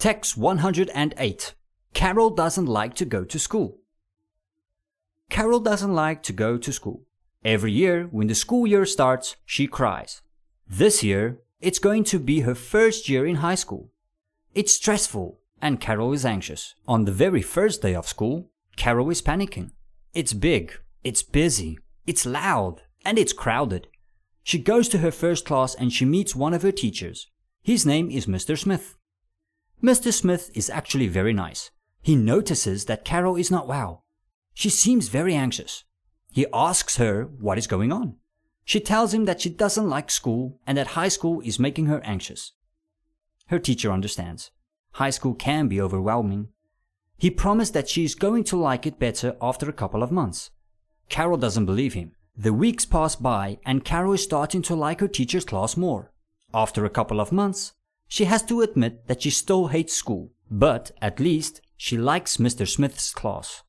Text 108. Carol doesn't like to go to school. Carol doesn't like to go to school. Every year, when the school year starts, she cries. This year, it's going to be her first year in high school. It's stressful, and Carol is anxious. On the very first day of school, Carol is panicking. It's big, it's busy, it's loud, and it's crowded. She goes to her first class and she meets one of her teachers. His name is Mr. Smith. Mr. Smith is actually very nice. He notices that Carol is not well. She seems very anxious. He asks her what is going on. She tells him that she doesn't like school and that high school is making her anxious. Her teacher understands. High school can be overwhelming. He promised that she is going to like it better after a couple of months. Carol doesn't believe him. The weeks pass by and Carol is starting to like her teacher's class more. After a couple of months, she has to admit that she still hates school, but at least she likes Mr. Smith's class.